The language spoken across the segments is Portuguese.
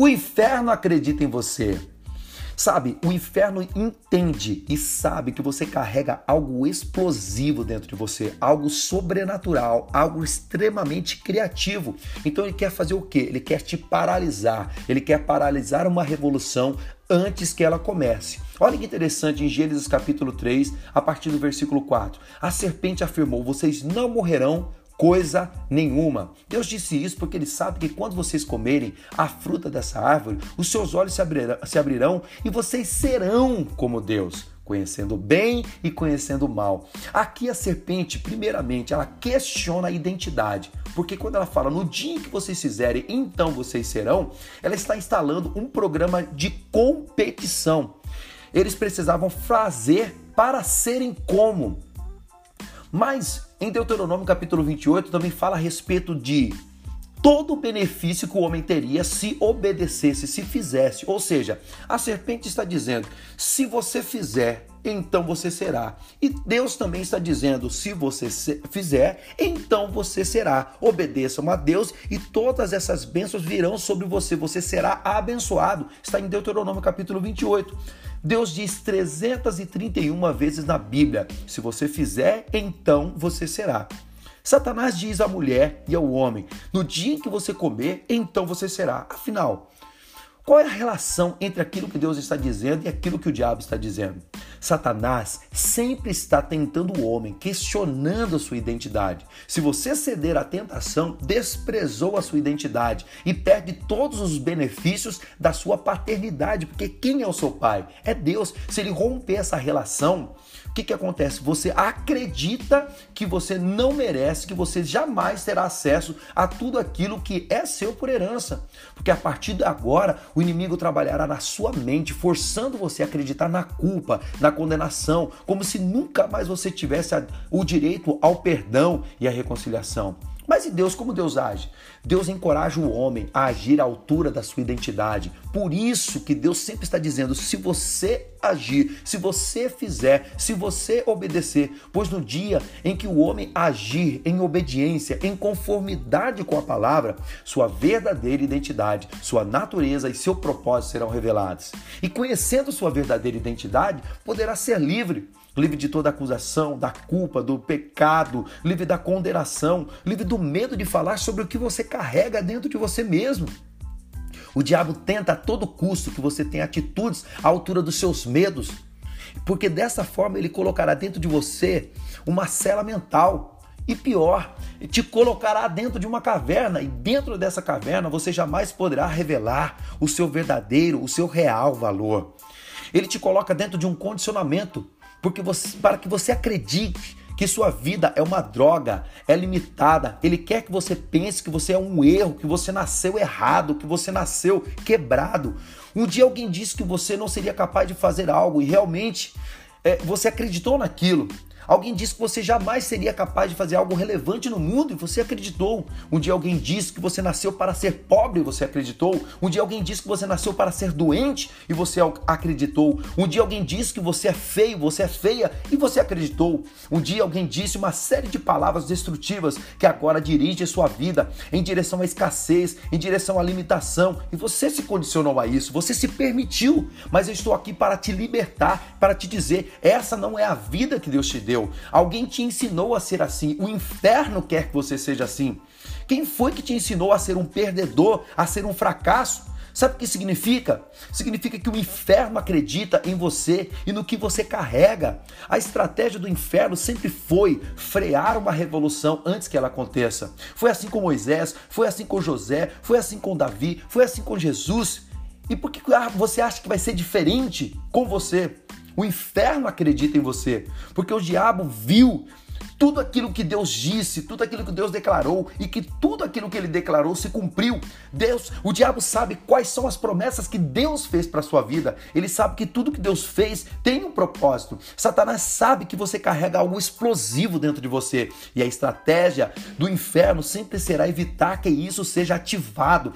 O inferno acredita em você. Sabe, o inferno entende e sabe que você carrega algo explosivo dentro de você, algo sobrenatural, algo extremamente criativo. Então ele quer fazer o quê? Ele quer te paralisar, ele quer paralisar uma revolução antes que ela comece. Olha que interessante em Gênesis capítulo 3, a partir do versículo 4. A serpente afirmou: Vocês não morrerão coisa nenhuma. Deus disse isso porque ele sabe que quando vocês comerem a fruta dessa árvore, os seus olhos se abrirão, se abrirão e vocês serão como Deus conhecendo o bem e conhecendo o mal. Aqui a serpente, primeiramente, ela questiona a identidade, porque quando ela fala no dia que vocês fizerem, então vocês serão, ela está instalando um programa de competição. Eles precisavam fazer para serem como. Mas em Deuteronômio capítulo 28 também fala a respeito de todo o benefício que o homem teria se obedecesse, se fizesse. Ou seja, a serpente está dizendo: se você fizer, então você será. E Deus também está dizendo: se você fizer, então você será. Obedeçam a Deus e todas essas bênçãos virão sobre você. Você será abençoado. Está em Deuteronômio capítulo 28. Deus diz 331 vezes na Bíblia: se você fizer, então você será. Satanás diz à mulher e ao homem: no dia em que você comer, então você será. Afinal, qual é a relação entre aquilo que Deus está dizendo e aquilo que o diabo está dizendo? Satanás sempre está tentando o homem, questionando a sua identidade. Se você ceder à tentação, desprezou a sua identidade e perde todos os benefícios da sua paternidade, porque quem é o seu pai? É Deus. Se ele romper essa relação, o que, que acontece? Você acredita que você não merece, que você jamais terá acesso a tudo aquilo que é seu por herança. Porque a partir de agora, o inimigo trabalhará na sua mente, forçando você a acreditar na culpa, na condenação, como se nunca mais você tivesse o direito ao perdão e à reconciliação. Mas e Deus, como Deus age? Deus encoraja o homem a agir à altura da sua identidade. Por isso que Deus sempre está dizendo: se você agir, se você fizer, se você obedecer, pois no dia em que o homem agir em obediência, em conformidade com a palavra, sua verdadeira identidade, sua natureza e seu propósito serão revelados. E conhecendo sua verdadeira identidade, poderá ser livre livre de toda acusação, da culpa, do pecado, livre da condenação, livre do medo de falar sobre o que você carrega dentro de você mesmo. O diabo tenta a todo custo que você tenha atitudes à altura dos seus medos, porque dessa forma ele colocará dentro de você uma cela mental. E pior, te colocará dentro de uma caverna, e dentro dessa caverna você jamais poderá revelar o seu verdadeiro, o seu real valor. Ele te coloca dentro de um condicionamento porque você, para que você acredite que sua vida é uma droga, é limitada. Ele quer que você pense que você é um erro, que você nasceu errado, que você nasceu quebrado. Um dia alguém disse que você não seria capaz de fazer algo e realmente é, você acreditou naquilo. Alguém disse que você jamais seria capaz de fazer algo relevante no mundo e você acreditou. Um dia alguém disse que você nasceu para ser pobre e você acreditou. Um dia alguém disse que você nasceu para ser doente e você acreditou. Um dia alguém disse que você é feio, você é feia e você acreditou. Um dia alguém disse uma série de palavras destrutivas que agora dirige sua vida em direção à escassez, em direção à limitação e você se condicionou a isso, você se permitiu. Mas eu estou aqui para te libertar, para te dizer: essa não é a vida que Deus te deu. Alguém te ensinou a ser assim. O inferno quer que você seja assim. Quem foi que te ensinou a ser um perdedor, a ser um fracasso? Sabe o que significa? Significa que o inferno acredita em você e no que você carrega. A estratégia do inferno sempre foi frear uma revolução antes que ela aconteça. Foi assim com Moisés, foi assim com José, foi assim com Davi, foi assim com Jesus. E por que você acha que vai ser diferente com você? O inferno acredita em você, porque o diabo viu tudo aquilo que Deus disse, tudo aquilo que Deus declarou e que tudo aquilo que ele declarou se cumpriu. Deus, o diabo sabe quais são as promessas que Deus fez para sua vida. Ele sabe que tudo que Deus fez tem um propósito. Satanás sabe que você carrega algo explosivo dentro de você e a estratégia do inferno sempre será evitar que isso seja ativado,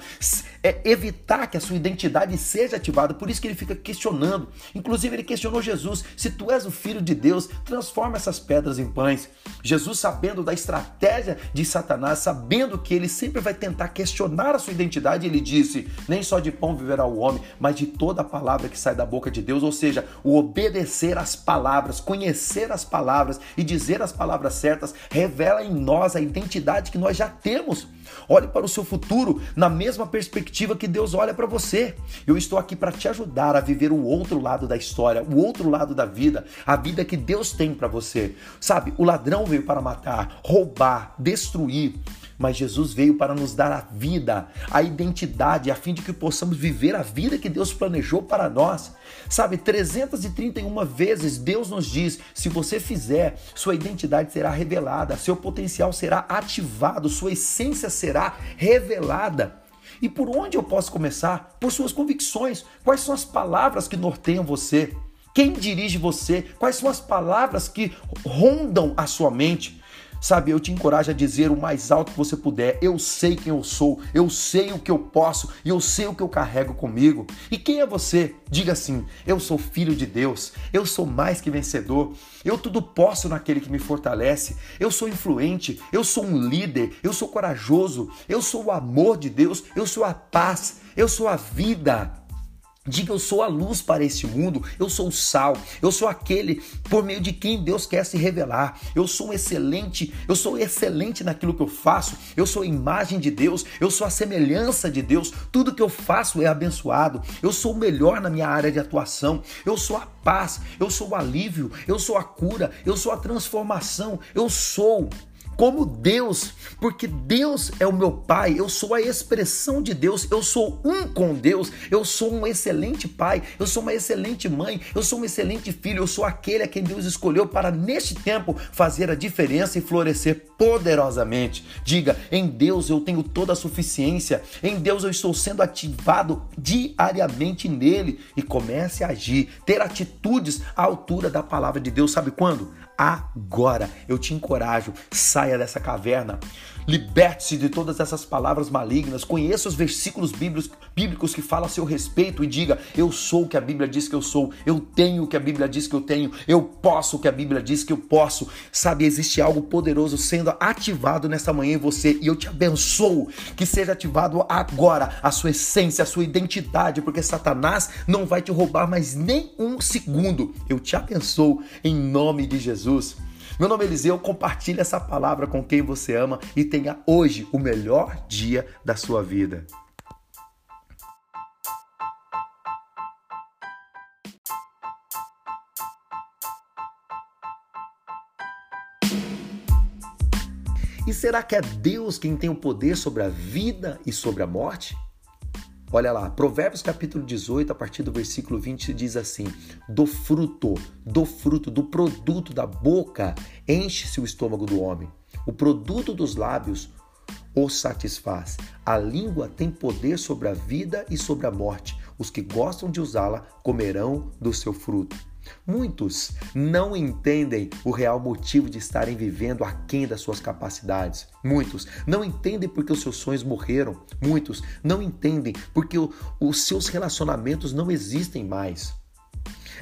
é evitar que a sua identidade seja ativada. Por isso que ele fica questionando. Inclusive ele questionou Jesus: se tu és o filho de Deus, transforma essas pedras em pães. Jesus, sabendo da estratégia de Satanás, sabendo que ele sempre vai tentar questionar a sua identidade, ele disse: Nem só de pão viverá o homem, mas de toda a palavra que sai da boca de Deus. Ou seja, o obedecer às palavras, conhecer as palavras e dizer as palavras certas revela em nós a identidade que nós já temos. Olhe para o seu futuro na mesma perspectiva que Deus olha para você. Eu estou aqui para te ajudar a viver o outro lado da história, o outro lado da vida, a vida que Deus tem para você. Sabe, o ladrão veio para matar, roubar, destruir. Mas Jesus veio para nos dar a vida, a identidade, a fim de que possamos viver a vida que Deus planejou para nós. Sabe, 331 vezes Deus nos diz: se você fizer, sua identidade será revelada, seu potencial será ativado, sua essência será revelada. E por onde eu posso começar? Por suas convicções. Quais são as palavras que norteiam você? Quem dirige você? Quais são as palavras que rondam a sua mente? Sabe, eu te encorajo a dizer o mais alto que você puder: eu sei quem eu sou, eu sei o que eu posso e eu sei o que eu carrego comigo. E quem é você? Diga assim: eu sou filho de Deus, eu sou mais que vencedor, eu tudo posso naquele que me fortalece, eu sou influente, eu sou um líder, eu sou corajoso, eu sou o amor de Deus, eu sou a paz, eu sou a vida. Diga eu sou a luz para este mundo, eu sou o sal, eu sou aquele por meio de quem Deus quer se revelar. Eu sou excelente, eu sou excelente naquilo que eu faço. Eu sou a imagem de Deus, eu sou a semelhança de Deus. Tudo que eu faço é abençoado. Eu sou o melhor na minha área de atuação. Eu sou a paz, eu sou o alívio, eu sou a cura, eu sou a transformação. Eu sou como Deus, porque Deus é o meu Pai, eu sou a expressão de Deus, eu sou um com Deus, eu sou um excelente pai, eu sou uma excelente mãe, eu sou um excelente filho, eu sou aquele a quem Deus escolheu para neste tempo fazer a diferença e florescer poderosamente. Diga, em Deus eu tenho toda a suficiência, em Deus eu estou sendo ativado diariamente nele e comece a agir, ter atitudes à altura da palavra de Deus. Sabe quando? Agora. Eu te encorajo, saia dessa caverna, liberte-se de todas essas palavras malignas, conheça os versículos bíblicos, que falam a seu respeito e diga: Eu sou o que a Bíblia diz que eu sou, eu tenho o que a Bíblia diz que eu tenho, eu posso o que a Bíblia diz que eu posso. Sabe, existe algo poderoso sendo ativado nessa manhã em você e eu te abençoo que seja ativado agora a sua essência, a sua identidade, porque Satanás não vai te roubar mais nem um segundo. Eu te abençoo em nome de Jesus. Jesus. Meu nome é Eliseu, compartilhe essa palavra com quem você ama e tenha hoje o melhor dia da sua vida. E será que é Deus quem tem o poder sobre a vida e sobre a morte? Olha lá, Provérbios capítulo 18, a partir do versículo 20, diz assim: Do fruto, do fruto, do produto da boca, enche-se o estômago do homem. O produto dos lábios o satisfaz. A língua tem poder sobre a vida e sobre a morte. Os que gostam de usá-la comerão do seu fruto. Muitos não entendem o real motivo de estarem vivendo aquém das suas capacidades. Muitos não entendem porque os seus sonhos morreram. Muitos não entendem porque o, os seus relacionamentos não existem mais.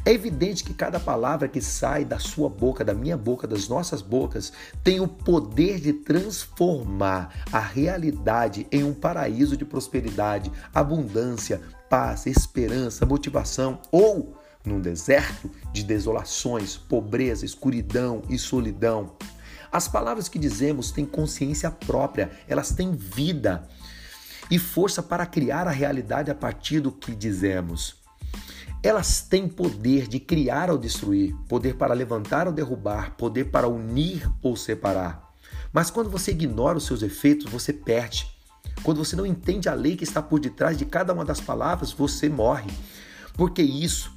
É evidente que cada palavra que sai da sua boca, da minha boca, das nossas bocas, tem o poder de transformar a realidade em um paraíso de prosperidade, abundância, paz, esperança, motivação ou num deserto de desolações, pobreza, escuridão e solidão. As palavras que dizemos têm consciência própria, elas têm vida e força para criar a realidade a partir do que dizemos. Elas têm poder de criar ou destruir, poder para levantar ou derrubar, poder para unir ou separar. Mas quando você ignora os seus efeitos, você perde. Quando você não entende a lei que está por detrás de cada uma das palavras, você morre. Porque isso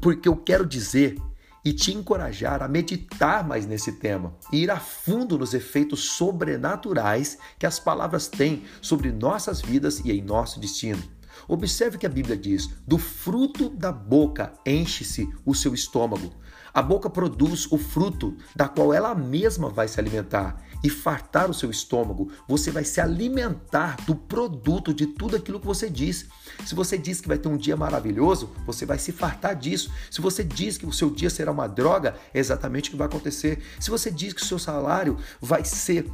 porque eu quero dizer e te encorajar a meditar mais nesse tema e ir a fundo nos efeitos sobrenaturais que as palavras têm sobre nossas vidas e em nosso destino. Observe que a Bíblia diz: do fruto da boca enche-se o seu estômago. A boca produz o fruto da qual ela mesma vai se alimentar. E fartar o seu estômago, você vai se alimentar do produto de tudo aquilo que você diz. Se você diz que vai ter um dia maravilhoso, você vai se fartar disso. Se você diz que o seu dia será uma droga, é exatamente o que vai acontecer. Se você diz que o seu salário vai ser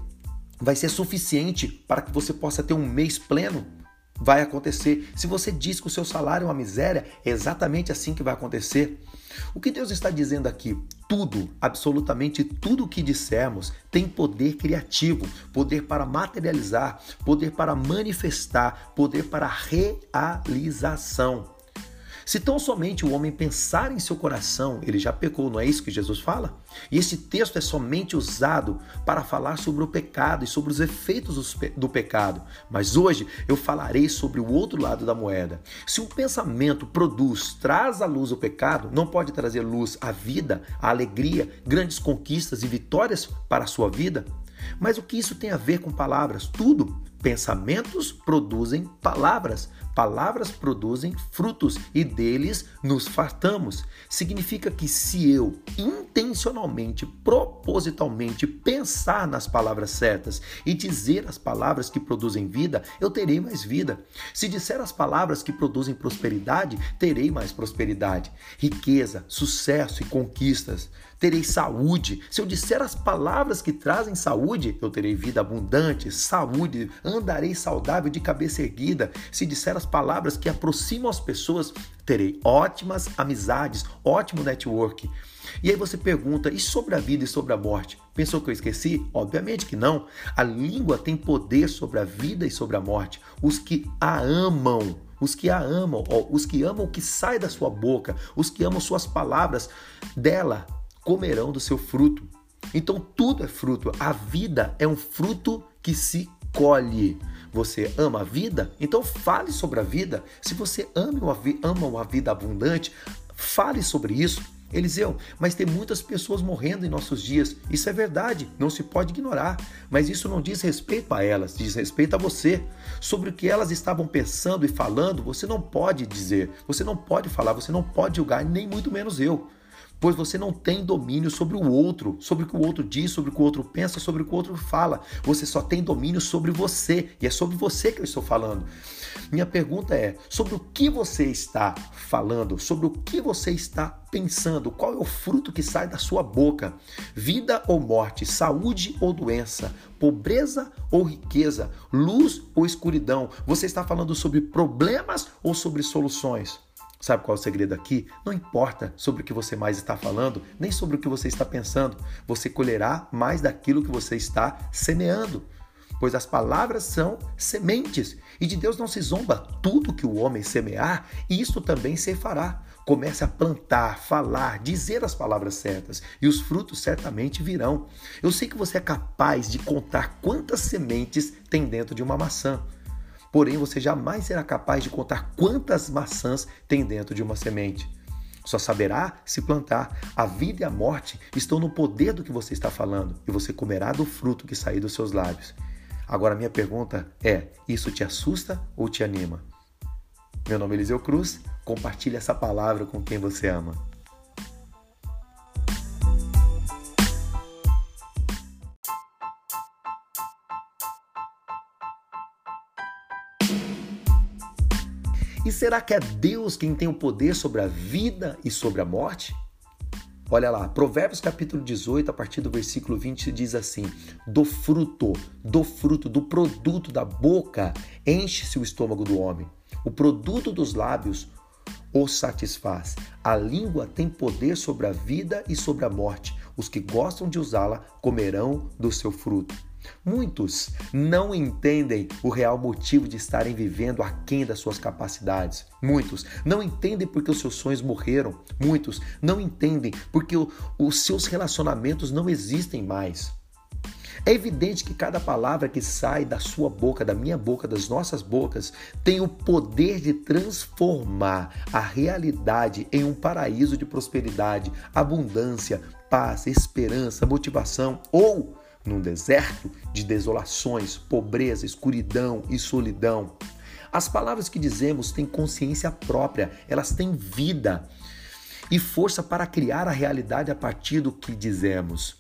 vai ser suficiente para que você possa ter um mês pleno, vai acontecer. Se você diz que o seu salário é uma miséria, é exatamente assim que vai acontecer. O que Deus está dizendo aqui? Tudo, absolutamente tudo o que dissermos tem poder criativo, poder para materializar, poder para manifestar, poder para realização. Se tão somente o homem pensar em seu coração, ele já pecou, não é isso que Jesus fala? E esse texto é somente usado para falar sobre o pecado e sobre os efeitos do pecado. Mas hoje eu falarei sobre o outro lado da moeda. Se um pensamento produz, traz à luz o pecado, não pode trazer luz à vida, à alegria, grandes conquistas e vitórias para a sua vida? Mas o que isso tem a ver com palavras? Tudo. Pensamentos produzem palavras. Palavras produzem frutos e deles nos fartamos. Significa que se eu intencionalmente, propositalmente pensar nas palavras certas e dizer as palavras que produzem vida, eu terei mais vida. Se disser as palavras que produzem prosperidade, terei mais prosperidade, riqueza, sucesso e conquistas. Terei saúde. Se eu disser as palavras que trazem saúde, eu terei vida abundante, saúde, andarei saudável de cabeça erguida. Se disser as palavras que aproximam as pessoas, terei ótimas amizades, ótimo network. E aí você pergunta, e sobre a vida e sobre a morte? Pensou que eu esqueci? Obviamente que não. A língua tem poder sobre a vida e sobre a morte. Os que a amam, os que a amam, ó, os que amam o que sai da sua boca, os que amam suas palavras, dela comerão do seu fruto. Então tudo é fruto. A vida é um fruto que se colhe. Você ama a vida? Então fale sobre a vida. Se você ama uma vida abundante, fale sobre isso. Eliseu, mas tem muitas pessoas morrendo em nossos dias. Isso é verdade, não se pode ignorar. Mas isso não diz respeito a elas, diz respeito a você. Sobre o que elas estavam pensando e falando, você não pode dizer, você não pode falar, você não pode julgar, nem muito menos eu pois você não tem domínio sobre o outro, sobre o que o outro diz, sobre o que o outro pensa, sobre o que o outro fala. Você só tem domínio sobre você, e é sobre você que eu estou falando. Minha pergunta é: sobre o que você está falando, sobre o que você está pensando, qual é o fruto que sai da sua boca? Vida ou morte, saúde ou doença, pobreza ou riqueza, luz ou escuridão? Você está falando sobre problemas ou sobre soluções? Sabe qual é o segredo aqui? Não importa sobre o que você mais está falando, nem sobre o que você está pensando, você colherá mais daquilo que você está semeando. Pois as palavras são sementes, e de Deus não se zomba tudo que o homem semear, e isto também se fará. Comece a plantar, falar, dizer as palavras certas, e os frutos certamente virão. Eu sei que você é capaz de contar quantas sementes tem dentro de uma maçã. Porém, você jamais será capaz de contar quantas maçãs tem dentro de uma semente. Só saberá se plantar. A vida e a morte estão no poder do que você está falando e você comerá do fruto que sair dos seus lábios. Agora, minha pergunta é: isso te assusta ou te anima? Meu nome é Eliseu Cruz. Compartilhe essa palavra com quem você ama. E será que é Deus quem tem o poder sobre a vida e sobre a morte? Olha lá, Provérbios capítulo 18, a partir do versículo 20, diz assim: Do fruto, do fruto, do produto da boca, enche-se o estômago do homem. O produto dos lábios o satisfaz. A língua tem poder sobre a vida e sobre a morte. Os que gostam de usá-la comerão do seu fruto. Muitos não entendem o real motivo de estarem vivendo aquém das suas capacidades. Muitos não entendem porque os seus sonhos morreram. Muitos não entendem porque o, os seus relacionamentos não existem mais. É evidente que cada palavra que sai da sua boca, da minha boca, das nossas bocas, tem o poder de transformar a realidade em um paraíso de prosperidade, abundância, paz, esperança, motivação ou num deserto de desolações, pobreza, escuridão e solidão. As palavras que dizemos têm consciência própria, elas têm vida e força para criar a realidade a partir do que dizemos.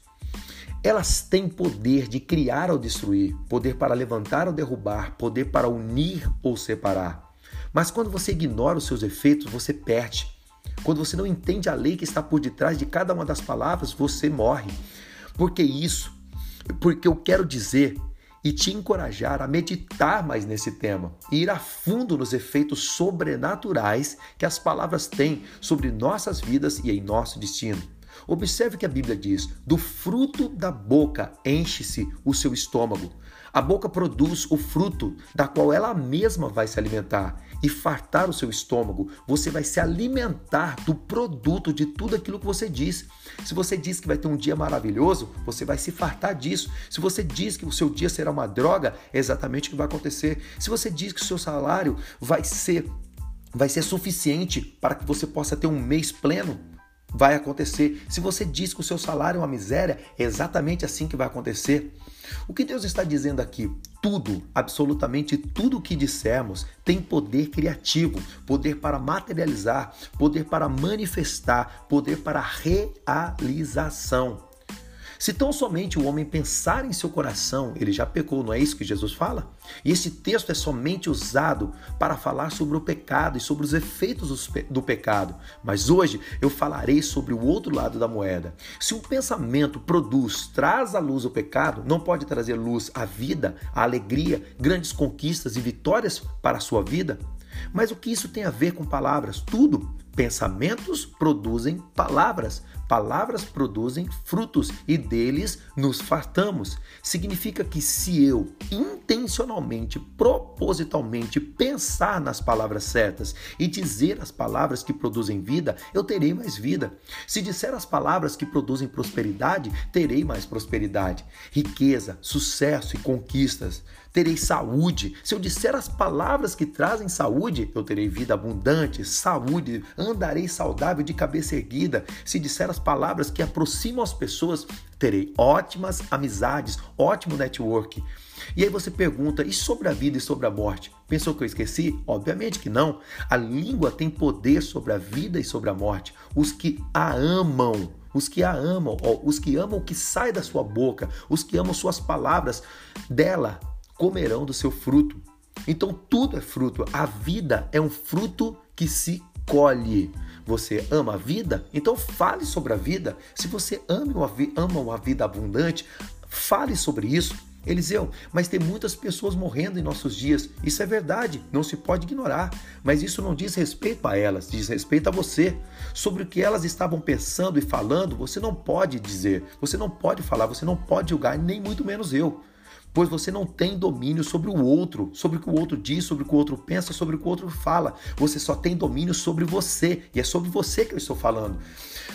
Elas têm poder de criar ou destruir, poder para levantar ou derrubar, poder para unir ou separar. Mas quando você ignora os seus efeitos, você perde. Quando você não entende a lei que está por detrás de cada uma das palavras, você morre. Por que isso? Porque eu quero dizer e te encorajar a meditar mais nesse tema e ir a fundo nos efeitos sobrenaturais que as palavras têm sobre nossas vidas e em nosso destino. Observe que a Bíblia diz: do fruto da boca enche-se o seu estômago. A boca produz o fruto da qual ela mesma vai se alimentar e fartar o seu estômago. Você vai se alimentar do produto de tudo aquilo que você diz. Se você diz que vai ter um dia maravilhoso, você vai se fartar disso. Se você diz que o seu dia será uma droga, é exatamente o que vai acontecer. Se você diz que o seu salário vai ser vai ser suficiente para que você possa ter um mês pleno, vai acontecer. Se você diz que o seu salário é uma miséria, é exatamente assim que vai acontecer. O que Deus está dizendo aqui? Tudo, absolutamente tudo o que dissermos tem poder criativo, poder para materializar, poder para manifestar, poder para realização. Se tão somente o homem pensar em seu coração, ele já pecou, não é isso que Jesus fala? E esse texto é somente usado para falar sobre o pecado e sobre os efeitos do pecado. Mas hoje eu falarei sobre o outro lado da moeda. Se um pensamento produz, traz à luz o pecado, não pode trazer luz à vida, à alegria, grandes conquistas e vitórias para a sua vida? Mas o que isso tem a ver com palavras? Tudo. Pensamentos produzem palavras. Palavras produzem frutos e deles nos fartamos. Significa que se eu intencionalmente, propositalmente pensar nas palavras certas e dizer as palavras que produzem vida, eu terei mais vida. Se disser as palavras que produzem prosperidade, terei mais prosperidade, riqueza, sucesso e conquistas. Terei saúde. Se eu disser as palavras que trazem saúde, eu terei vida abundante, saúde, andarei saudável de cabeça erguida. Se disser as palavras que aproximam as pessoas, terei ótimas amizades, ótimo network. E aí você pergunta, e sobre a vida e sobre a morte? Pensou que eu esqueci? Obviamente que não. A língua tem poder sobre a vida e sobre a morte. Os que a amam, os que a amam, ó, os que amam o que sai da sua boca, os que amam suas palavras, dela comerão do seu fruto. Então tudo é fruto. A vida é um fruto que se colhe. Você ama a vida? Então fale sobre a vida. Se você ama uma, ama uma vida abundante, fale sobre isso. Eliseu, mas tem muitas pessoas morrendo em nossos dias. Isso é verdade, não se pode ignorar. Mas isso não diz respeito a elas, diz respeito a você. Sobre o que elas estavam pensando e falando, você não pode dizer, você não pode falar, você não pode julgar, nem muito menos eu pois você não tem domínio sobre o outro, sobre o que o outro diz, sobre o que o outro pensa, sobre o que o outro fala. Você só tem domínio sobre você, e é sobre você que eu estou falando.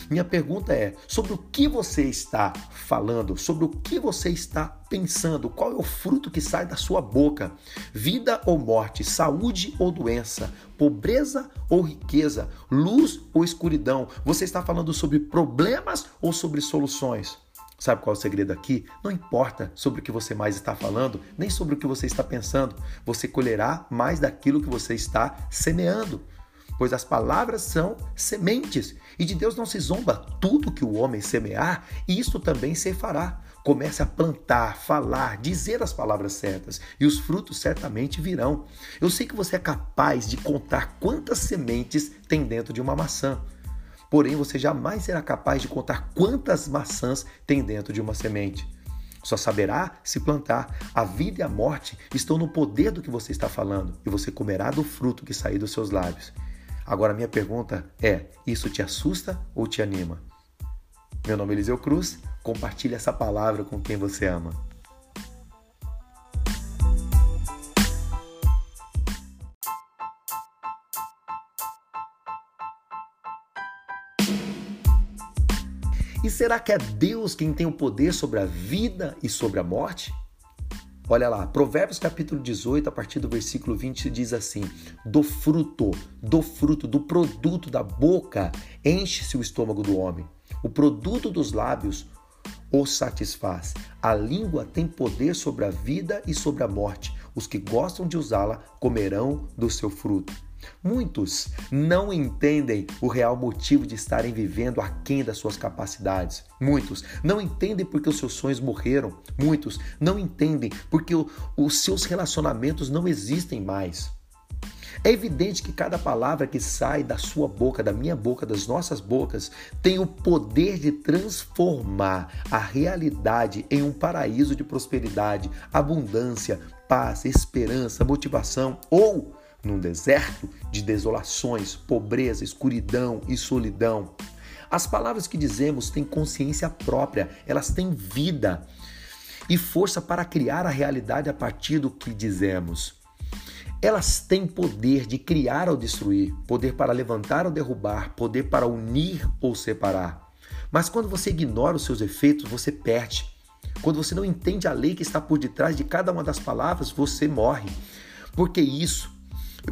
Minha pergunta é: sobre o que você está falando, sobre o que você está pensando, qual é o fruto que sai da sua boca? Vida ou morte, saúde ou doença, pobreza ou riqueza, luz ou escuridão? Você está falando sobre problemas ou sobre soluções? Sabe qual é o segredo aqui? Não importa sobre o que você mais está falando, nem sobre o que você está pensando, você colherá mais daquilo que você está semeando. Pois as palavras são sementes, e de Deus não se zomba tudo que o homem semear, e isto também se fará. Comece a plantar, falar, dizer as palavras certas, e os frutos certamente virão. Eu sei que você é capaz de contar quantas sementes tem dentro de uma maçã. Porém, você jamais será capaz de contar quantas maçãs tem dentro de uma semente. Só saberá se plantar. A vida e a morte estão no poder do que você está falando e você comerá do fruto que sair dos seus lábios. Agora, minha pergunta é: isso te assusta ou te anima? Meu nome é Eliseu Cruz. Compartilhe essa palavra com quem você ama. E será que é Deus quem tem o poder sobre a vida e sobre a morte? Olha lá, Provérbios capítulo 18, a partir do versículo 20, diz assim: Do fruto, do fruto, do produto da boca, enche-se o estômago do homem. O produto dos lábios o satisfaz. A língua tem poder sobre a vida e sobre a morte. Os que gostam de usá-la comerão do seu fruto. Muitos não entendem o real motivo de estarem vivendo aquém das suas capacidades. Muitos não entendem porque os seus sonhos morreram. Muitos não entendem porque o, os seus relacionamentos não existem mais. É evidente que cada palavra que sai da sua boca, da minha boca, das nossas bocas, tem o poder de transformar a realidade em um paraíso de prosperidade, abundância, paz, esperança, motivação ou num deserto de desolações, pobreza, escuridão e solidão. As palavras que dizemos têm consciência própria, elas têm vida e força para criar a realidade a partir do que dizemos. Elas têm poder de criar ou destruir, poder para levantar ou derrubar, poder para unir ou separar. Mas quando você ignora os seus efeitos, você perde. Quando você não entende a lei que está por detrás de cada uma das palavras, você morre. Porque isso,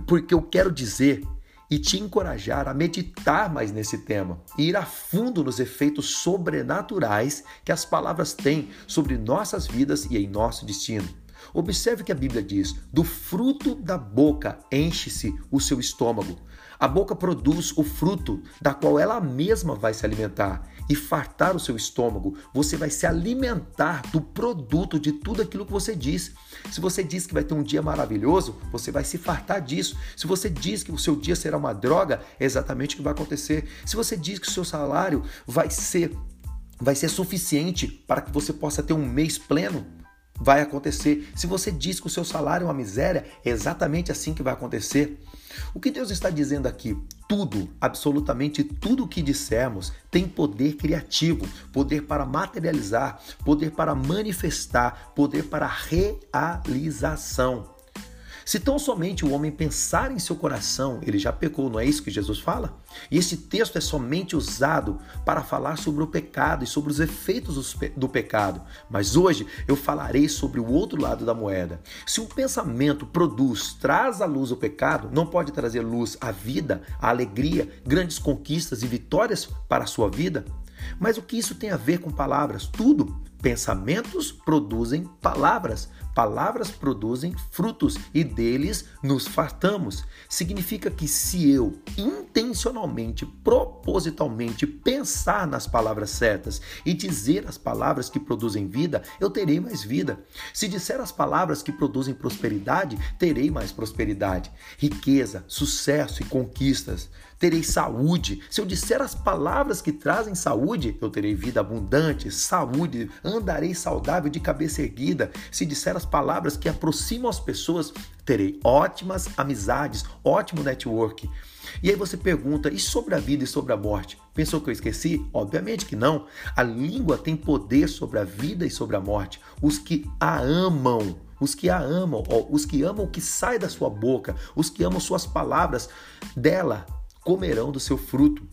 porque eu quero dizer e te encorajar a meditar mais nesse tema e ir a fundo nos efeitos sobrenaturais que as palavras têm sobre nossas vidas e em nosso destino. Observe que a Bíblia diz: do fruto da boca enche-se o seu estômago. A boca produz o fruto da qual ela mesma vai se alimentar e fartar o seu estômago. Você vai se alimentar do produto de tudo aquilo que você diz. Se você diz que vai ter um dia maravilhoso, você vai se fartar disso. Se você diz que o seu dia será uma droga, é exatamente o que vai acontecer. Se você diz que o seu salário vai ser vai ser suficiente para que você possa ter um mês pleno, vai acontecer. Se você diz que o seu salário é uma miséria, é exatamente assim que vai acontecer. O que Deus está dizendo aqui? Tudo, absolutamente tudo o que dissermos tem poder criativo, poder para materializar, poder para manifestar, poder para realização. Se tão somente o homem pensar em seu coração, ele já pecou, não é isso que Jesus fala? E esse texto é somente usado para falar sobre o pecado e sobre os efeitos do pecado. Mas hoje eu falarei sobre o outro lado da moeda. Se um pensamento produz, traz à luz o pecado, não pode trazer luz à vida, à alegria, grandes conquistas e vitórias para a sua vida? Mas o que isso tem a ver com palavras? Tudo. Pensamentos produzem palavras, palavras produzem frutos e deles nos fartamos. Significa que se eu intencionalmente, propositalmente pensar nas palavras certas e dizer as palavras que produzem vida, eu terei mais vida. Se disser as palavras que produzem prosperidade, terei mais prosperidade, riqueza, sucesso e conquistas terei saúde. Se eu disser as palavras que trazem saúde, eu terei vida abundante, saúde, andarei saudável de cabeça erguida. Se disser as palavras que aproximam as pessoas, terei ótimas amizades, ótimo network. E aí você pergunta, e sobre a vida e sobre a morte? Pensou que eu esqueci? Obviamente que não. A língua tem poder sobre a vida e sobre a morte. Os que a amam, os que a amam, ó, os que amam o que sai da sua boca, os que amam suas palavras dela, comerão do seu fruto.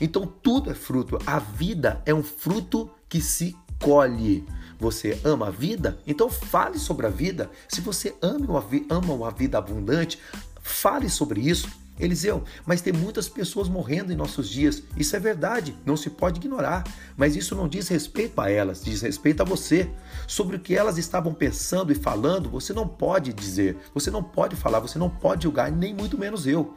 Então tudo é fruto. A vida é um fruto que se colhe. Você ama a vida? Então fale sobre a vida. Se você ama uma, vida abundante, fale sobre isso. Eliseu, mas tem muitas pessoas morrendo em nossos dias. Isso é verdade, não se pode ignorar. Mas isso não diz respeito a elas, diz respeito a você. Sobre o que elas estavam pensando e falando, você não pode dizer, você não pode falar, você não pode julgar, nem muito menos eu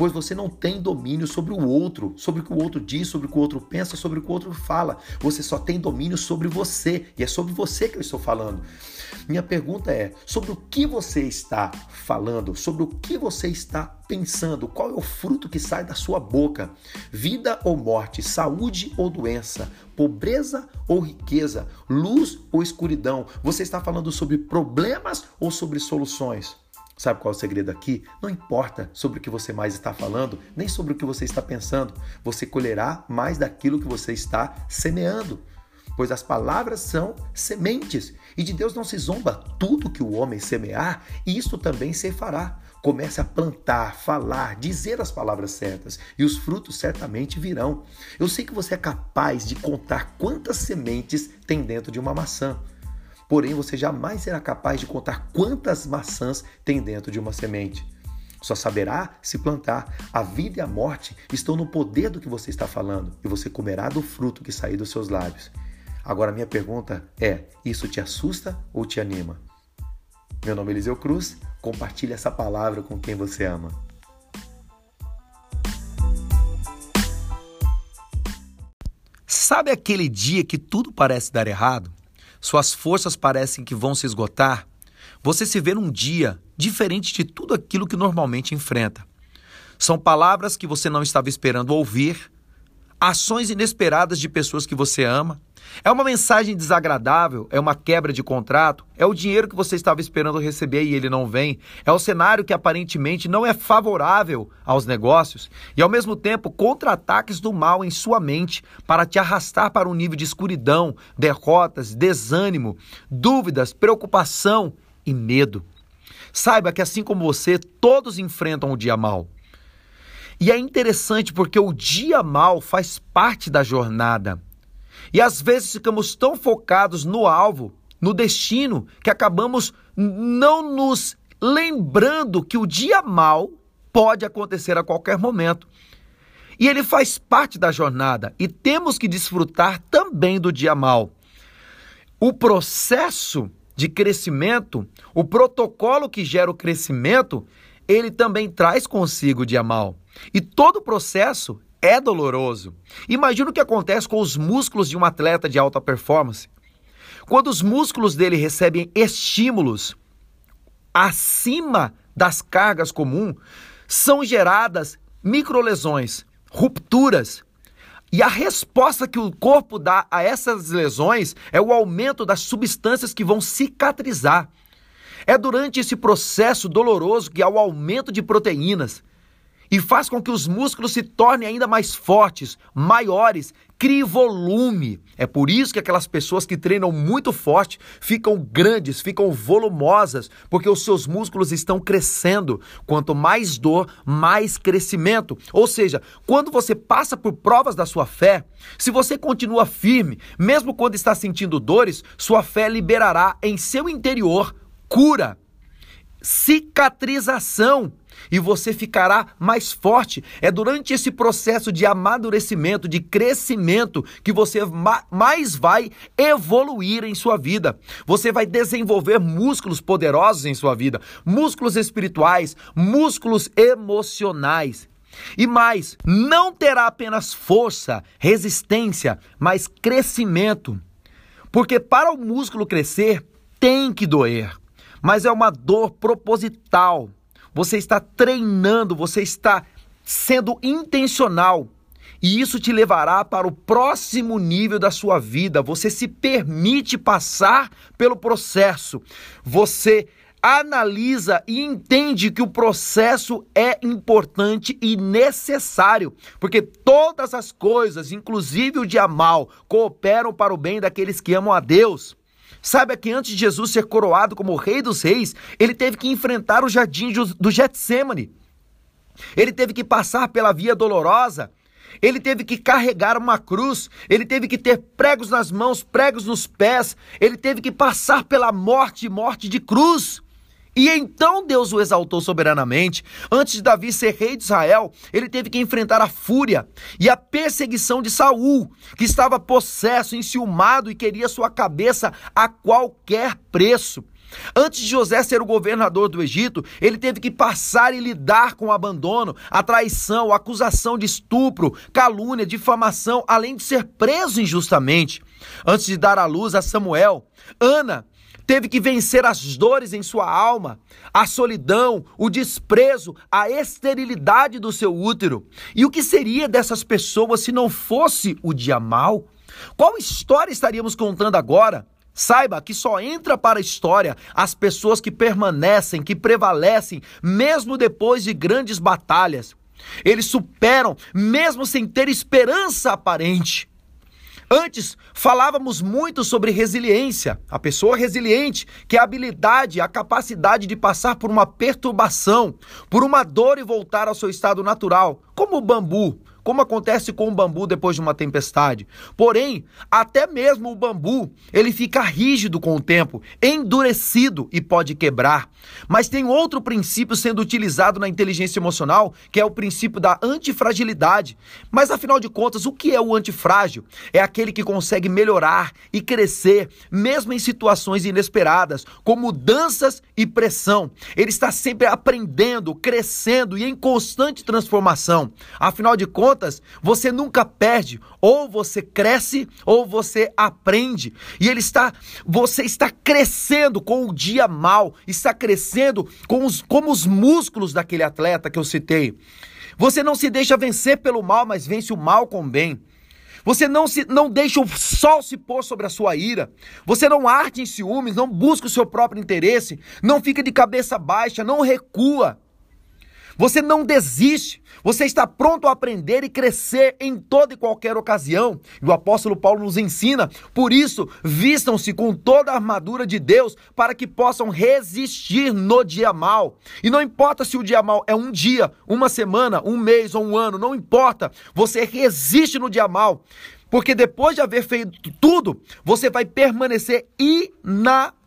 pois você não tem domínio sobre o outro, sobre o que o outro diz, sobre o que o outro pensa, sobre o que o outro fala. Você só tem domínio sobre você, e é sobre você que eu estou falando. Minha pergunta é: sobre o que você está falando, sobre o que você está pensando, qual é o fruto que sai da sua boca? Vida ou morte, saúde ou doença, pobreza ou riqueza, luz ou escuridão? Você está falando sobre problemas ou sobre soluções? Sabe qual é o segredo aqui? Não importa sobre o que você mais está falando, nem sobre o que você está pensando. Você colherá mais daquilo que você está semeando. Pois as palavras são sementes, e de Deus não se zomba. Tudo que o homem semear, isso também se fará. Comece a plantar, falar, dizer as palavras certas, e os frutos certamente virão. Eu sei que você é capaz de contar quantas sementes tem dentro de uma maçã porém você jamais será capaz de contar quantas maçãs tem dentro de uma semente. Só saberá se plantar. A vida e a morte estão no poder do que você está falando, e você comerá do fruto que sair dos seus lábios. Agora, minha pergunta é: isso te assusta ou te anima? Meu nome é Eliseu Cruz, compartilhe essa palavra com quem você ama. Sabe aquele dia que tudo parece dar errado? Suas forças parecem que vão se esgotar? Você se vê num dia diferente de tudo aquilo que normalmente enfrenta. São palavras que você não estava esperando ouvir, ações inesperadas de pessoas que você ama. É uma mensagem desagradável, é uma quebra de contrato, é o dinheiro que você estava esperando receber e ele não vem, é o cenário que aparentemente não é favorável aos negócios e ao mesmo tempo contra-ataques do mal em sua mente para te arrastar para um nível de escuridão, derrotas, desânimo, dúvidas, preocupação e medo. Saiba que assim como você, todos enfrentam o dia mal. E é interessante porque o dia mal faz parte da jornada. E às vezes ficamos tão focados no alvo, no destino, que acabamos não nos lembrando que o dia mal pode acontecer a qualquer momento. E ele faz parte da jornada e temos que desfrutar também do dia mal. O processo de crescimento, o protocolo que gera o crescimento, ele também traz consigo o dia mal. E todo o processo é doloroso. Imagina o que acontece com os músculos de um atleta de alta performance. Quando os músculos dele recebem estímulos acima das cargas comuns, são geradas microlesões, rupturas. E a resposta que o corpo dá a essas lesões é o aumento das substâncias que vão cicatrizar. É durante esse processo doloroso que há o aumento de proteínas, e faz com que os músculos se tornem ainda mais fortes, maiores, crie volume. É por isso que aquelas pessoas que treinam muito forte ficam grandes, ficam volumosas, porque os seus músculos estão crescendo. Quanto mais dor, mais crescimento. Ou seja, quando você passa por provas da sua fé, se você continua firme, mesmo quando está sentindo dores, sua fé liberará em seu interior cura, cicatrização e você ficará mais forte. É durante esse processo de amadurecimento, de crescimento, que você mais vai evoluir em sua vida. Você vai desenvolver músculos poderosos em sua vida, músculos espirituais, músculos emocionais. E mais, não terá apenas força, resistência, mas crescimento. Porque para o músculo crescer, tem que doer, mas é uma dor proposital você está treinando, você está sendo intencional. E isso te levará para o próximo nível da sua vida. Você se permite passar pelo processo. Você analisa e entende que o processo é importante e necessário, porque todas as coisas, inclusive o dia mal, cooperam para o bem daqueles que amam a Deus. Saiba que antes de Jesus ser coroado como rei dos reis, ele teve que enfrentar o jardim do Getsemane. Ele teve que passar pela via dolorosa. Ele teve que carregar uma cruz, ele teve que ter pregos nas mãos, pregos nos pés, ele teve que passar pela morte, morte de cruz. E então Deus o exaltou soberanamente. Antes de Davi ser rei de Israel, ele teve que enfrentar a fúria e a perseguição de Saul, que estava possesso, enciumado e queria sua cabeça a qualquer preço. Antes de José ser o governador do Egito, ele teve que passar e lidar com o abandono, a traição, a acusação de estupro, calúnia, difamação, além de ser preso injustamente. Antes de dar à luz a Samuel, Ana teve que vencer as dores em sua alma, a solidão, o desprezo, a esterilidade do seu útero. E o que seria dessas pessoas se não fosse o dia mal? Qual história estaríamos contando agora? Saiba que só entra para a história as pessoas que permanecem, que prevalecem, mesmo depois de grandes batalhas. Eles superam, mesmo sem ter esperança aparente. Antes, falávamos muito sobre resiliência. A pessoa resiliente, que é a habilidade, a capacidade de passar por uma perturbação, por uma dor e voltar ao seu estado natural, como o bambu, como acontece com o bambu depois de uma tempestade. Porém, até mesmo o bambu, ele fica rígido com o tempo, endurecido e pode quebrar. Mas tem outro princípio sendo utilizado na inteligência emocional, que é o princípio da antifragilidade. Mas afinal de contas, o que é o antifrágil? É aquele que consegue melhorar e crescer, mesmo em situações inesperadas, com mudanças e pressão. Ele está sempre aprendendo, crescendo e em constante transformação. Afinal de contas, você nunca perde. Ou você cresce ou você aprende. E ele está, você está crescendo com o dia mal, está crescendo com os, como os músculos daquele atleta que eu citei. Você não se deixa vencer pelo mal, mas vence o mal com o bem. Você não, se, não deixa o sol se pôr sobre a sua ira. Você não arde em ciúmes, não busca o seu próprio interesse, não fica de cabeça baixa, não recua. Você não desiste. Você está pronto a aprender e crescer em toda e qualquer ocasião. E o apóstolo Paulo nos ensina, por isso, vistam-se com toda a armadura de Deus para que possam resistir no dia mal. E não importa se o dia mal é um dia, uma semana, um mês ou um ano, não importa. Você resiste no dia mal. Porque depois de haver feito tudo, você vai permanecer inabalável.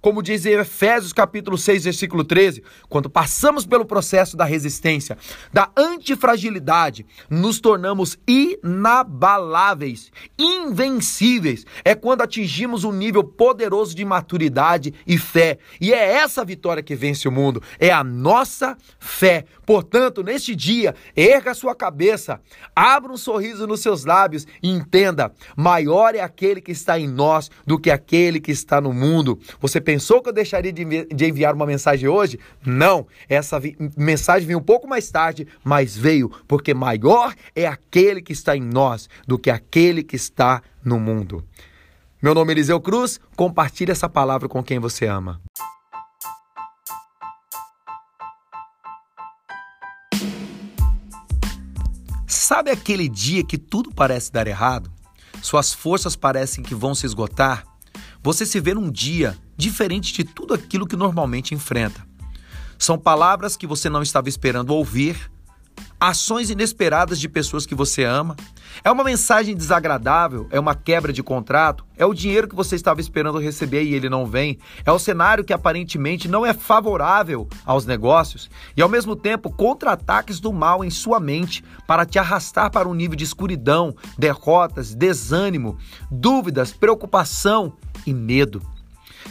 Como diz Efésios capítulo 6, versículo 13, quando passamos pelo processo da resistência, da antifragilidade, nos tornamos inabaláveis, invencíveis. É quando atingimos um nível poderoso de maturidade e fé. E é essa vitória que vence o mundo, é a nossa fé. Portanto, neste dia, erga sua cabeça, abra um sorriso nos seus lábios e entenda: maior é aquele que está em nós do que aquele que está no mundo. Você pensou que eu deixaria de enviar uma mensagem hoje? Não, essa mensagem veio um pouco mais tarde, mas veio porque maior é aquele que está em nós do que aquele que está no mundo. Meu nome é Eliseu Cruz, compartilhe essa palavra com quem você ama. Sabe aquele dia que tudo parece dar errado? Suas forças parecem que vão se esgotar? Você se vê num dia diferente de tudo aquilo que normalmente enfrenta. São palavras que você não estava esperando ouvir, ações inesperadas de pessoas que você ama. É uma mensagem desagradável, é uma quebra de contrato, é o dinheiro que você estava esperando receber e ele não vem, é o cenário que aparentemente não é favorável aos negócios e ao mesmo tempo contra-ataques do mal em sua mente para te arrastar para um nível de escuridão, derrotas, desânimo, dúvidas, preocupação e medo.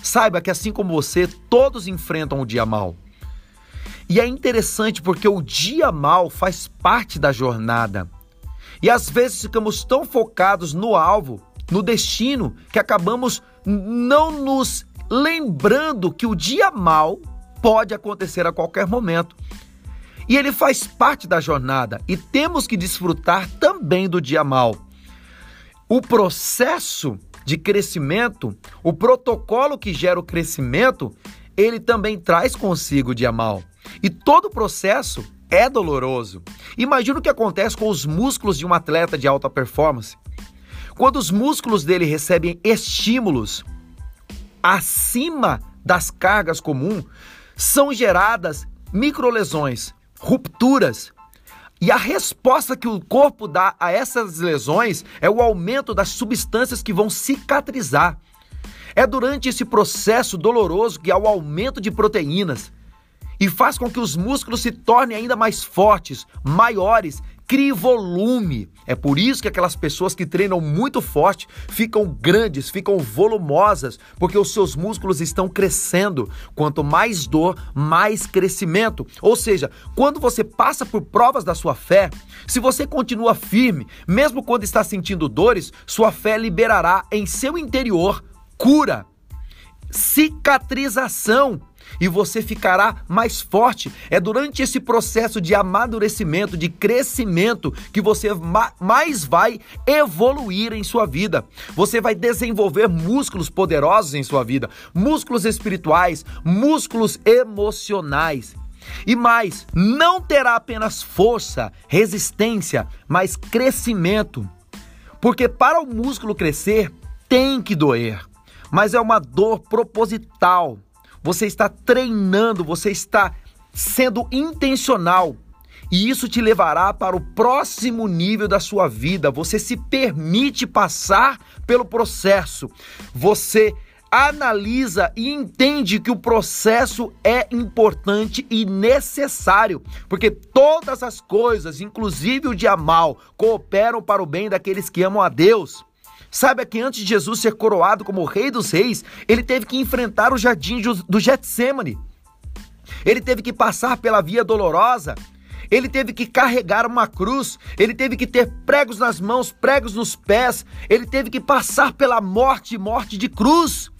Saiba que assim como você, todos enfrentam o dia mal. E é interessante porque o dia mal faz parte da jornada. E às vezes ficamos tão focados no alvo, no destino, que acabamos não nos lembrando que o dia mal pode acontecer a qualquer momento. E ele faz parte da jornada e temos que desfrutar também do dia mal. O processo de crescimento, o protocolo que gera o crescimento, ele também traz consigo o dia mal. E todo o processo é doloroso. Imagina o que acontece com os músculos de um atleta de alta performance. Quando os músculos dele recebem estímulos acima das cargas comuns, são geradas microlesões, rupturas. E a resposta que o corpo dá a essas lesões é o aumento das substâncias que vão cicatrizar. É durante esse processo doloroso que há o aumento de proteínas, e faz com que os músculos se tornem ainda mais fortes, maiores, crie volume. É por isso que aquelas pessoas que treinam muito forte ficam grandes, ficam volumosas, porque os seus músculos estão crescendo. Quanto mais dor, mais crescimento. Ou seja, quando você passa por provas da sua fé, se você continua firme, mesmo quando está sentindo dores, sua fé liberará em seu interior cura, cicatrização e você ficará mais forte. É durante esse processo de amadurecimento, de crescimento, que você mais vai evoluir em sua vida. Você vai desenvolver músculos poderosos em sua vida, músculos espirituais, músculos emocionais. E mais, não terá apenas força, resistência, mas crescimento. Porque para o músculo crescer, tem que doer, mas é uma dor proposital você está treinando, você está sendo intencional. E isso te levará para o próximo nível da sua vida. Você se permite passar pelo processo. Você analisa e entende que o processo é importante e necessário, porque todas as coisas, inclusive o dia mal, cooperam para o bem daqueles que amam a Deus. Saiba que antes de Jesus ser coroado como Rei dos Reis, ele teve que enfrentar o jardim do Getsemane. Ele teve que passar pela via dolorosa. ele teve que carregar uma cruz, ele teve que ter pregos nas mãos, pregos nos pés, ele teve que passar pela morte, morte de cruz.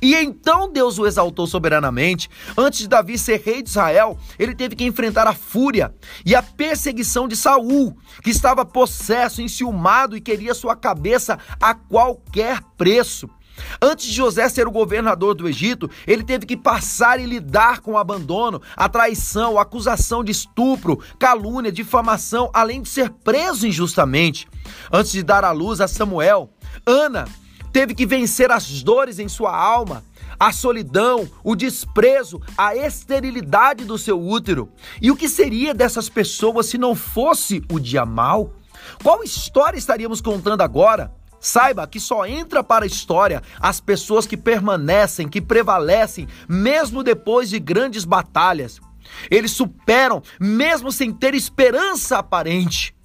E então Deus o exaltou soberanamente. Antes de Davi ser rei de Israel, ele teve que enfrentar a fúria e a perseguição de Saul, que estava possesso, enciumado e queria sua cabeça a qualquer preço. Antes de José ser o governador do Egito, ele teve que passar e lidar com o abandono, a traição, a acusação de estupro, calúnia, difamação, além de ser preso injustamente. Antes de dar à luz a Samuel, Ana teve que vencer as dores em sua alma, a solidão, o desprezo, a esterilidade do seu útero. E o que seria dessas pessoas se não fosse o dia mal? Qual história estaríamos contando agora? Saiba que só entra para a história as pessoas que permanecem, que prevalecem, mesmo depois de grandes batalhas. Eles superam, mesmo sem ter esperança aparente.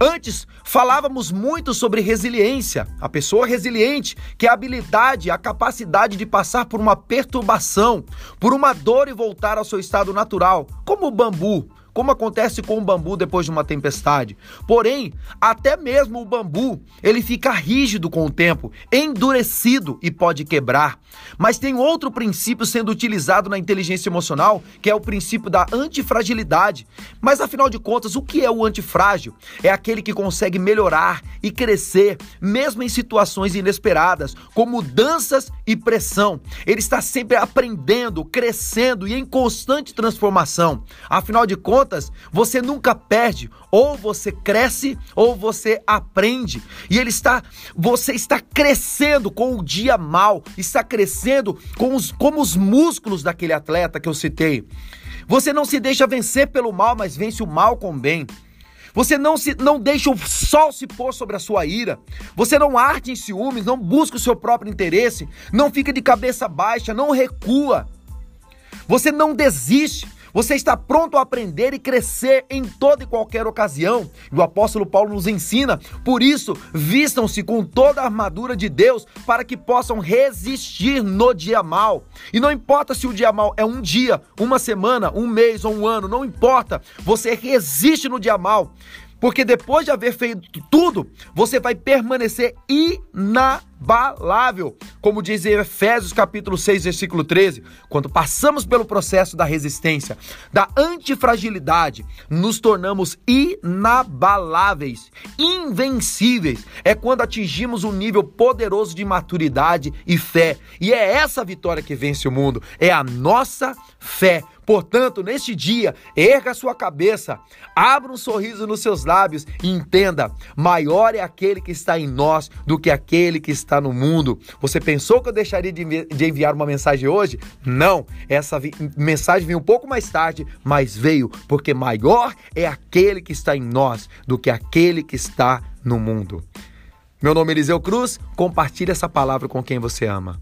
Antes, falávamos muito sobre resiliência. A pessoa resiliente, que é a habilidade, a capacidade de passar por uma perturbação, por uma dor e voltar ao seu estado natural, como o bambu, como acontece com o bambu depois de uma tempestade. Porém, até mesmo o bambu, ele fica rígido com o tempo, endurecido e pode quebrar. Mas tem outro princípio sendo utilizado na inteligência emocional, que é o princípio da antifragilidade. Mas afinal de contas, o que é o antifrágil? É aquele que consegue melhorar e crescer, mesmo em situações inesperadas, com mudanças e pressão. Ele está sempre aprendendo, crescendo e em constante transformação. Afinal de contas, você nunca perde, ou você cresce ou você aprende. E ele está, você está crescendo com o dia mal, está crescendo com os, como os músculos daquele atleta que eu citei. Você não se deixa vencer pelo mal, mas vence o mal com o bem. Você não, se, não deixa o sol se pôr sobre a sua ira. Você não arde em ciúmes, não busca o seu próprio interesse, não fica de cabeça baixa, não recua. Você não desiste. Você está pronto a aprender e crescer em toda e qualquer ocasião. E o apóstolo Paulo nos ensina, por isso, vistam-se com toda a armadura de Deus para que possam resistir no dia mal. E não importa se o dia mal é um dia, uma semana, um mês ou um ano, não importa. Você resiste no dia mal. Porque depois de haver feito tudo, você vai permanecer inabalável. Como diz em Efésios capítulo 6, versículo 13, quando passamos pelo processo da resistência, da antifragilidade, nos tornamos inabaláveis, invencíveis. É quando atingimos um nível poderoso de maturidade e fé. E é essa vitória que vence o mundo, é a nossa fé. Portanto, neste dia, erga sua cabeça, abra um sorriso nos seus lábios e entenda: maior é aquele que está em nós do que aquele que está no mundo. Você pensou que eu deixaria de, enviar uma mensagem hoje? Não, essa mensagem veio um pouco mais tarde, mas veio porque maior é aquele que está em nós do que aquele que está no mundo. Meu nome é Eliseu Cruz, compartilhe essa palavra com quem você ama.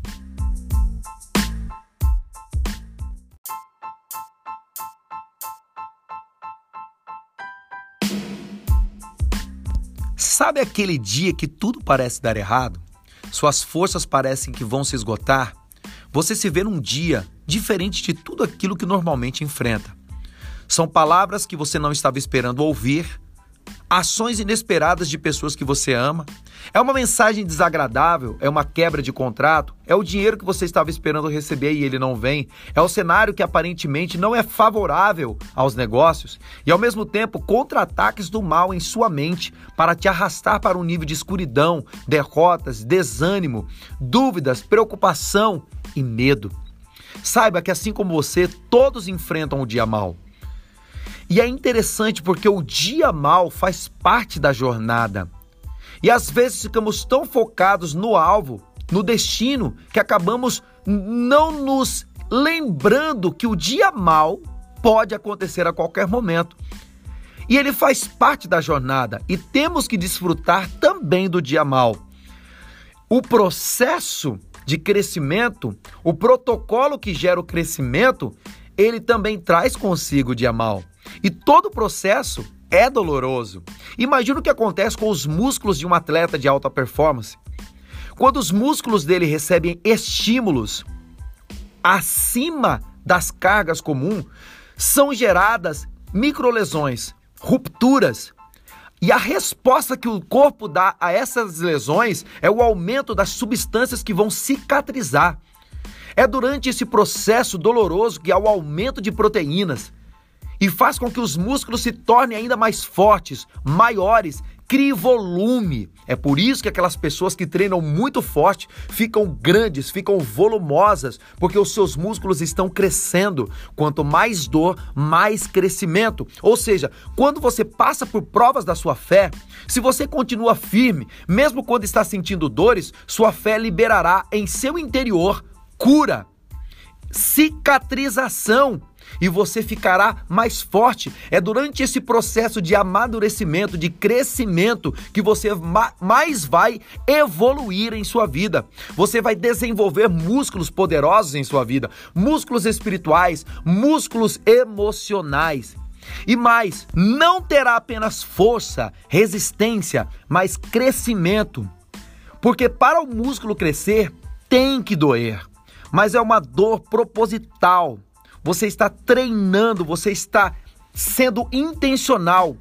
Sabe aquele dia que tudo parece dar errado? Suas forças parecem que vão se esgotar? Você se vê num dia diferente de tudo aquilo que normalmente enfrenta. São palavras que você não estava esperando ouvir, ações inesperadas de pessoas que você ama. É uma mensagem desagradável, é uma quebra de contrato, é o dinheiro que você estava esperando receber e ele não vem, é o cenário que aparentemente não é favorável aos negócios e ao mesmo tempo contra-ataques do mal em sua mente para te arrastar para um nível de escuridão, derrotas, desânimo, dúvidas, preocupação e medo. Saiba que assim como você, todos enfrentam o dia mal. E é interessante porque o dia mal faz parte da jornada. E às vezes ficamos tão focados no alvo, no destino, que acabamos não nos lembrando que o dia mal pode acontecer a qualquer momento. E ele faz parte da jornada e temos que desfrutar também do dia mal. O processo de crescimento, o protocolo que gera o crescimento, ele também traz consigo o dia mal. E todo o processo é doloroso. Imagina o que acontece com os músculos de um atleta de alta performance. Quando os músculos dele recebem estímulos acima das cargas comuns, são geradas microlesões, rupturas. E a resposta que o corpo dá a essas lesões é o aumento das substâncias que vão cicatrizar. É durante esse processo doloroso que há o aumento de proteínas e faz com que os músculos se tornem ainda mais fortes, maiores, crie volume. É por isso que aquelas pessoas que treinam muito forte ficam grandes, ficam volumosas, porque os seus músculos estão crescendo. Quanto mais dor, mais crescimento. Ou seja, quando você passa por provas da sua fé, se você continua firme, mesmo quando está sentindo dores, sua fé liberará em seu interior cura, cicatrização e você ficará mais forte. É durante esse processo de amadurecimento, de crescimento, que você mais vai evoluir em sua vida. Você vai desenvolver músculos poderosos em sua vida, músculos espirituais, músculos emocionais. E mais, não terá apenas força, resistência, mas crescimento. Porque para o músculo crescer, tem que doer mas é uma dor proposital. Você está treinando, você está sendo intencional.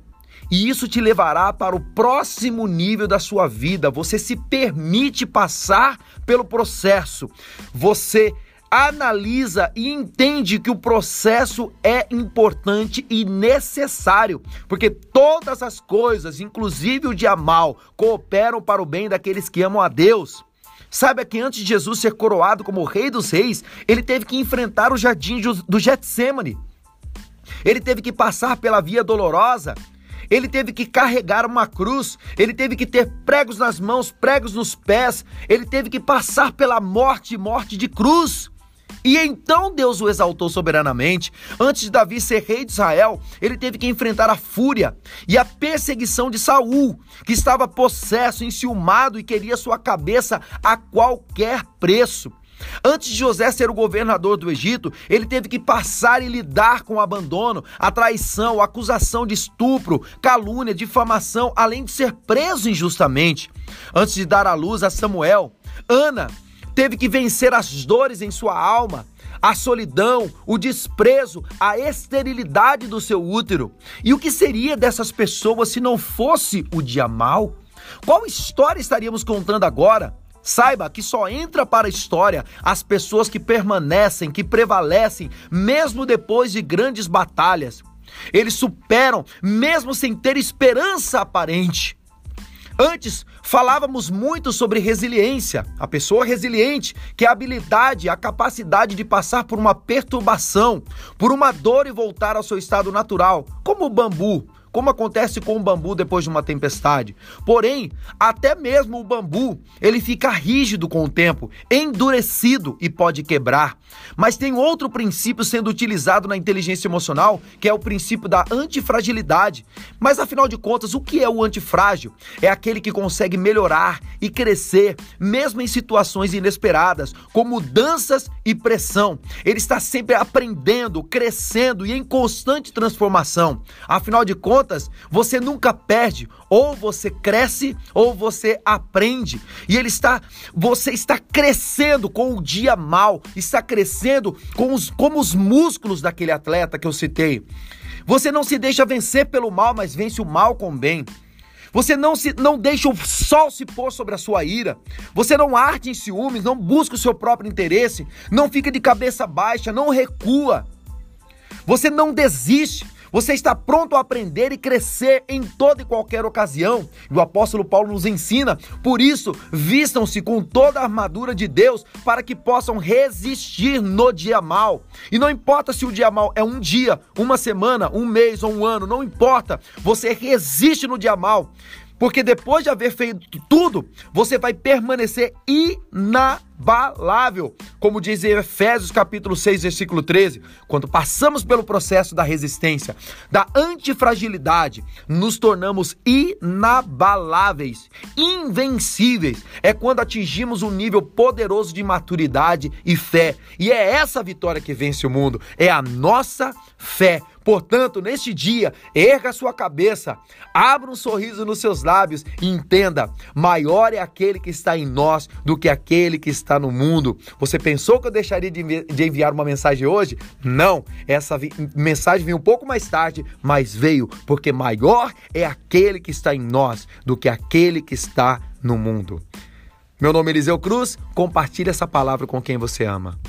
E isso te levará para o próximo nível da sua vida. Você se permite passar pelo processo. Você analisa e entende que o processo é importante e necessário, porque todas as coisas, inclusive o dia mal, cooperam para o bem daqueles que amam a Deus. Saiba que antes de Jesus ser coroado como rei dos reis, ele teve que enfrentar o jardim do Getsemane. Ele teve que passar pela via dolorosa. Ele teve que carregar uma cruz, ele teve que ter pregos nas mãos, pregos nos pés, ele teve que passar pela morte, morte de cruz. E então Deus o exaltou soberanamente. Antes de Davi ser rei de Israel, ele teve que enfrentar a fúria e a perseguição de Saul, que estava possesso, enciumado e queria sua cabeça a qualquer preço. Antes de José ser o governador do Egito, ele teve que passar e lidar com o abandono, a traição, a acusação de estupro, calúnia, difamação, além de ser preso injustamente. Antes de dar à luz a Samuel, Ana teve que vencer as dores em sua alma, a solidão, o desprezo, a esterilidade do seu útero. E o que seria dessas pessoas se não fosse o dia mal? Qual história estaríamos contando agora? Saiba que só entra para a história as pessoas que permanecem, que prevalecem, mesmo depois de grandes batalhas. Eles superam, mesmo sem ter esperança aparente. Antes, falávamos muito sobre resiliência. A pessoa resiliente, que é a habilidade, a capacidade de passar por uma perturbação, por uma dor e voltar ao seu estado natural, como o bambu, como acontece com o bambu depois de uma tempestade. Porém, até mesmo o bambu, ele fica rígido com o tempo, endurecido e pode quebrar. Mas tem outro princípio sendo utilizado na inteligência emocional, que é o princípio da antifragilidade. Mas afinal de contas, o que é o antifrágil? É aquele que consegue melhorar e crescer, mesmo em situações inesperadas, com mudanças e pressão. Ele está sempre aprendendo, crescendo e em constante transformação. Afinal de contas, contas, você nunca perde. Ou você cresce ou você aprende. E ele está, você está crescendo com o dia mal, está crescendo com os, como os músculos daquele atleta que eu citei. Você não se deixa vencer pelo mal, mas vence o mal com o bem. Você não, se, não deixa o sol se pôr sobre a sua ira. Você não arde em ciúmes, não busca o seu próprio interesse, não fica de cabeça baixa, não recua. Você não desiste. Você está pronto a aprender e crescer em toda e qualquer ocasião. E o apóstolo Paulo nos ensina, por isso, vistam-se com toda a armadura de Deus para que possam resistir no dia mal. E não importa se o dia mal é um dia, uma semana, um mês ou um ano, não importa. Você resiste no dia mal. Porque depois de haver feito tudo, você vai permanecer inabalável. Como diz em Efésios capítulo 6, versículo 13, quando passamos pelo processo da resistência, da antifragilidade, nos tornamos inabaláveis, invencíveis. É quando atingimos um nível poderoso de maturidade e fé. E é essa vitória que vence o mundo, é a nossa fé. Portanto, neste dia, erga sua cabeça, abra um sorriso nos seus lábios e entenda: maior é aquele que está em nós do que aquele que está está no mundo. Você pensou que eu deixaria de enviar uma mensagem hoje? Não, essa mensagem veio um pouco mais tarde, mas veio porque maior é aquele que está em nós do que aquele que está no mundo. Meu nome é Eliseu Cruz, compartilhe essa palavra com quem você ama.